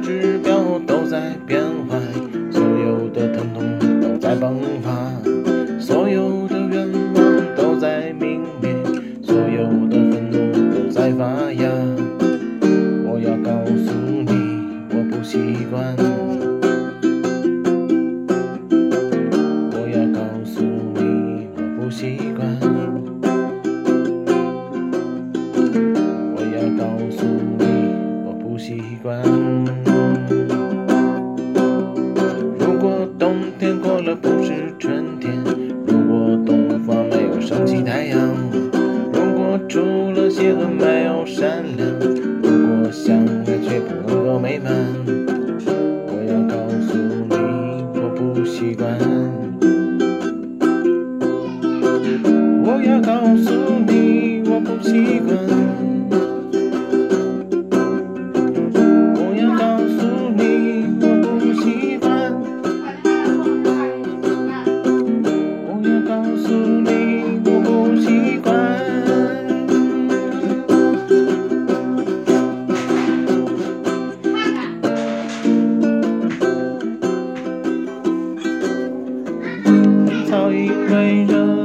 指标都在变坏，所有的疼痛都在迸发，所有的愿望都在泯灭，所有的愤怒都在发芽。我要告诉你，我不习惯。我要告诉你，我不习惯。我要告诉你，我不习惯。这不是春天，如果东方没有升起太阳，如果除了邪恶没有善良，如果相爱却不能够美满，我要告诉你我不习惯，我要告诉你我不习惯。因为了